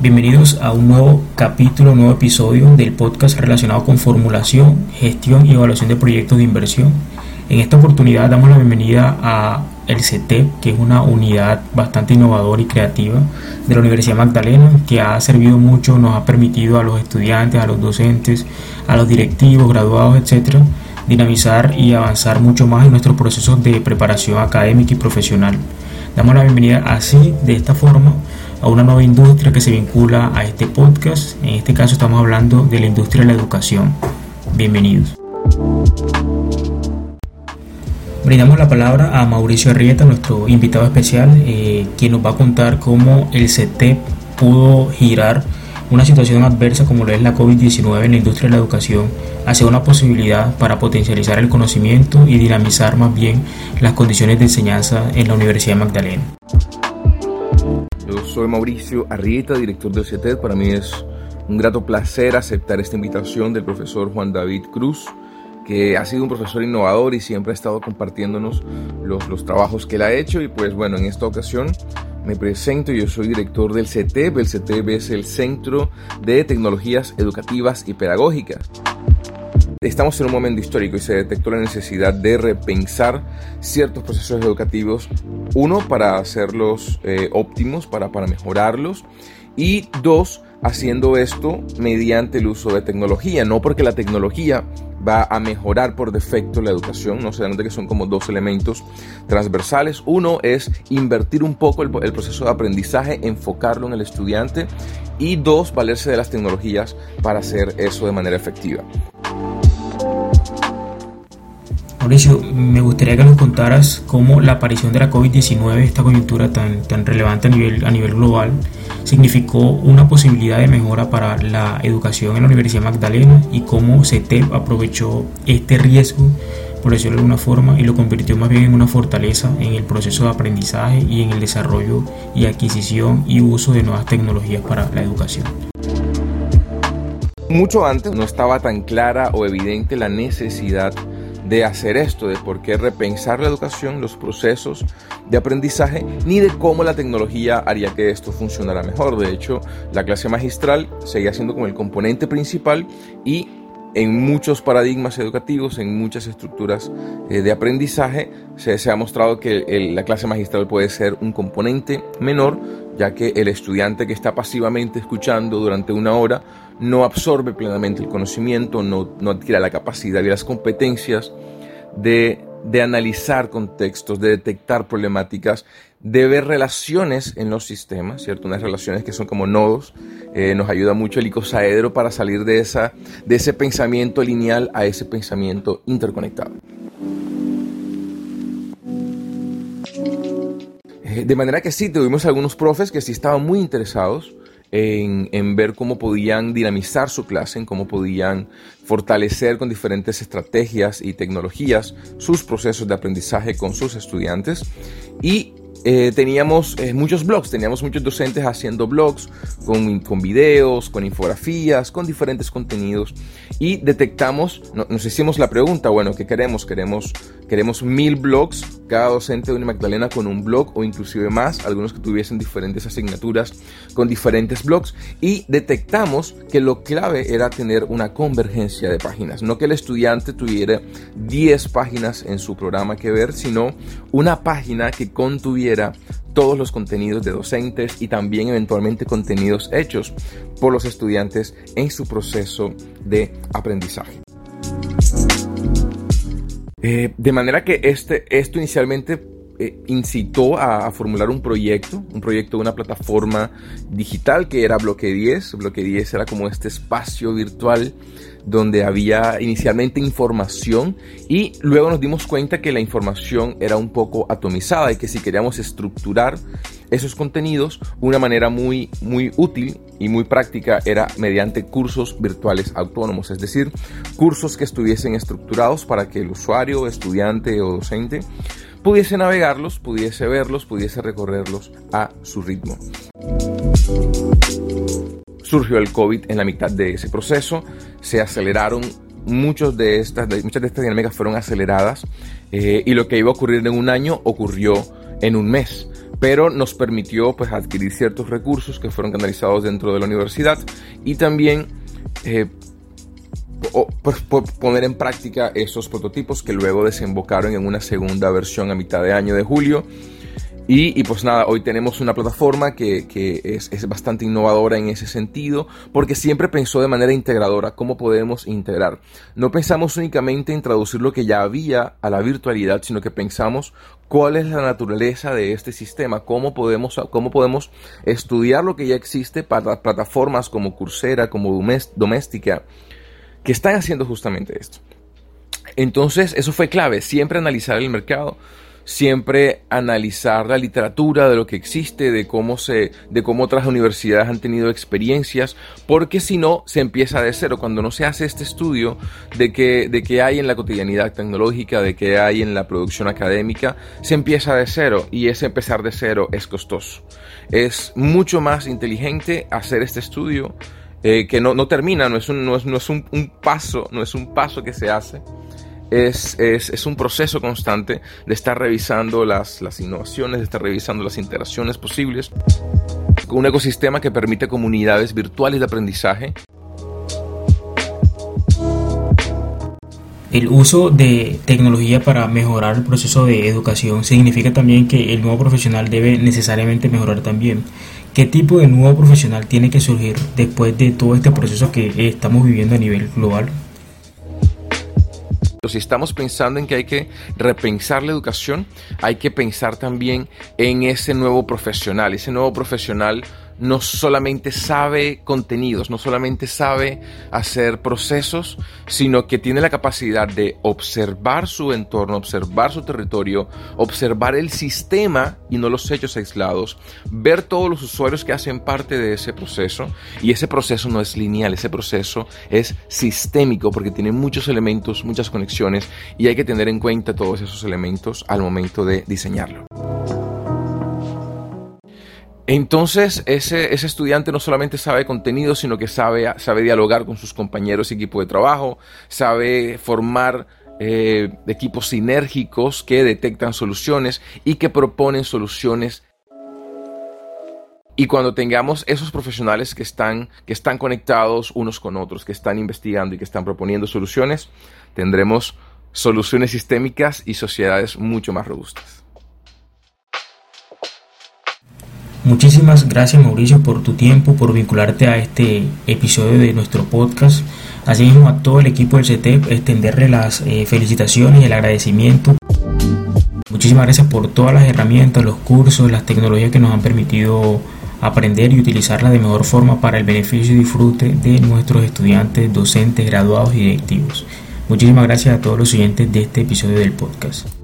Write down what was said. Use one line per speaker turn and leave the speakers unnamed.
Bienvenidos a un nuevo capítulo, un nuevo episodio del podcast relacionado con formulación, gestión y evaluación de proyectos de inversión. En esta oportunidad damos la bienvenida a el CETEP, que es una unidad bastante innovadora y creativa de la Universidad Magdalena, que ha servido mucho, nos ha permitido a los estudiantes, a los docentes, a los directivos, graduados, etcétera, dinamizar y avanzar mucho más en nuestros procesos de preparación académica y profesional. Damos la bienvenida así, de esta forma, a una nueva industria que se vincula a este podcast. En este caso estamos hablando de la industria de la educación. Bienvenidos. Brindamos la palabra a Mauricio Arrieta, nuestro invitado especial, eh, quien nos va a contar cómo el CETEP pudo girar una situación adversa como lo es la COVID-19 en la industria de la educación hacia una posibilidad para potencializar el conocimiento y dinamizar más bien las condiciones de enseñanza en la Universidad Magdalena.
Yo soy Mauricio Arrieta, director del CETEP. Para mí es un grato placer aceptar esta invitación del profesor Juan David Cruz que ha sido un profesor innovador y siempre ha estado compartiéndonos los, los trabajos que él ha hecho. Y pues bueno, en esta ocasión me presento, yo soy director del CETEP. El CETEP es el Centro de Tecnologías Educativas y Pedagógicas. Estamos en un momento histórico y se detectó la necesidad de repensar ciertos procesos educativos, uno, para hacerlos eh, óptimos, para, para mejorarlos, y dos, haciendo esto mediante el uso de tecnología, no porque la tecnología va a mejorar por defecto la educación, no se dan que son como dos elementos transversales. Uno es invertir un poco el, el, proceso de aprendizaje, enfocarlo en el estudiante y dos, valerse de las tecnologías para hacer eso de manera efectiva.
Mauricio, me gustaría que nos contaras cómo la aparición de la COVID-19, esta coyuntura tan, tan relevante a nivel, a nivel global, significó una posibilidad de mejora para la educación en la Universidad Magdalena y cómo CETEP aprovechó este riesgo, por decirlo de alguna forma, y lo convirtió más bien en una fortaleza en el proceso de aprendizaje y en el desarrollo y adquisición y uso de nuevas tecnologías para la educación.
Mucho antes no estaba tan clara o evidente la necesidad de hacer esto, de por qué repensar la educación, los procesos de aprendizaje, ni de cómo la tecnología haría que esto funcionara mejor. De hecho, la clase magistral seguía siendo como el componente principal y en muchos paradigmas educativos, en muchas estructuras eh, de aprendizaje, se, ha mostrado que la clase magistral puede ser un componente menor, ya que el estudiante que está pasivamente escuchando durante una hora no absorbe plenamente el conocimiento, no, no adquiere la capacidad y las competencias de, de analizar contextos, de detectar problemáticas, de ver relaciones en los sistemas, ¿cierto? Unas relaciones que son como nodos. Eh, nos ayuda mucho el icosaedro para salir de, esa, de ese pensamiento lineal a ese pensamiento interconectado. De manera que sí, tuvimos algunos profes que sí estaban muy interesados en, en, ver cómo podían dinamizar su clase, en cómo podían fortalecer con diferentes estrategias y tecnologías sus procesos de aprendizaje con sus estudiantes. Y eh, teníamos eh, muchos blogs, teníamos muchos docentes haciendo blogs con, con videos, con infografías, con diferentes contenidos y detectamos, no, nos hicimos la pregunta, bueno, ¿qué queremos? Queremos, queremos mil blogs, cada docente de una Magdalena con un blog o inclusive más, algunos que tuviesen diferentes asignaturas con diferentes blogs y detectamos que lo clave era tener una convergencia de páginas, no que el estudiante tuviera 10 páginas en su programa que ver, sino una página que contuviera todos los contenidos de docentes y también eventualmente contenidos hechos por los estudiantes en su proceso de aprendizaje. Eh, de manera que este, esto inicialmente eh, incitó a, a, formular un proyecto, un proyecto de una plataforma digital que era Bloque 10. Bloque 10 era como este espacio virtual donde había inicialmente información y luego nos dimos cuenta que la información era un poco atomizada y que si queríamos estructurar esos contenidos, una manera muy, muy útil y muy práctica era mediante cursos virtuales autónomos, es decir, cursos que estuviesen estructurados para que el usuario, estudiante o docente pudiese navegarlos, pudiese verlos, pudiese recorrerlos a su ritmo surgió el COVID en la mitad de ese proceso, se aceleraron muchos de estas, muchas de estas dinámicas fueron aceleradas eh, y lo que iba a ocurrir en un año ocurrió en un mes. pero nos permitió pues, adquirir ciertos recursos que fueron canalizados dentro de la universidad y también eh, pues, poner en práctica esos prototipos que luego desembocaron en una segunda versión a mitad de año de julio y, pues nada, hoy tenemos una plataforma que, es, bastante innovadora en ese sentido, porque siempre pensó de manera integradora cómo podemos integrar. No pensamos únicamente en traducir lo que ya había a la virtualidad, sino que pensamos cuál es la naturaleza de este sistema, cómo podemos, cómo podemos estudiar lo que ya existe para plataformas como Coursera, como Doméstica, que están haciendo justamente esto. Entonces, eso fue clave, siempre analizar el mercado siempre analizar la literatura de lo que existe, de cómo se, de cómo otras universidades han tenido experiencias, porque si no se empieza de cero. Cuando no se hace este estudio de que, de qué hay en la cotidianidad tecnológica, de qué hay en la producción académica, se empieza de cero y ese empezar de cero es costoso. Es mucho más inteligente hacer este estudio eh, que no, termina, no es, un, no es, no es un paso, no es un paso que se hace es, es, es, un proceso constante de estar revisando las, las innovaciones, de estar revisando las interacciones posibles un ecosistema que permite comunidades virtuales de aprendizaje.
El uso de tecnología para mejorar el proceso de educación significa también que el nuevo profesional debe necesariamente mejorar también. ¿Qué tipo de nuevo profesional tiene que surgir después de todo este proceso que estamos viviendo a nivel global?
Si estamos pensando en que hay que repensar la educación, hay que pensar también en ese nuevo profesional, ese nuevo profesional no solamente sabe contenidos, no solamente sabe hacer procesos, sino que tiene la capacidad de observar su entorno, observar su territorio, observar el sistema y no los hechos aislados, ver todos los usuarios que hacen parte de ese proceso. Y ese proceso no es lineal, ese proceso es sistémico porque tiene muchos elementos, muchas conexiones y hay que tener en cuenta todos esos elementos al momento de diseñarlo. Entonces, ese, ese, estudiante no solamente sabe contenido, sino que sabe, sabe dialogar con sus compañeros y equipo de trabajo, sabe formar eh, equipos sinérgicos que detectan soluciones y que proponen soluciones. Y cuando tengamos esos profesionales que están, que están conectados unos con otros, que están investigando y que están proponiendo soluciones, tendremos soluciones sistémicas y sociedades mucho más robustas.
Muchísimas gracias Mauricio por tu tiempo, por vincularte a este episodio de nuestro podcast. Asimismo a todo el equipo del CETEP extenderle las eh, felicitaciones y el agradecimiento. Muchísimas gracias por todas las herramientas, los cursos, las tecnologías que nos han permitido aprender y utilizarlas de mejor forma para el beneficio y disfrute de nuestros estudiantes, docentes, graduados y directivos. Muchísimas gracias a todos los oyentes de este episodio del podcast.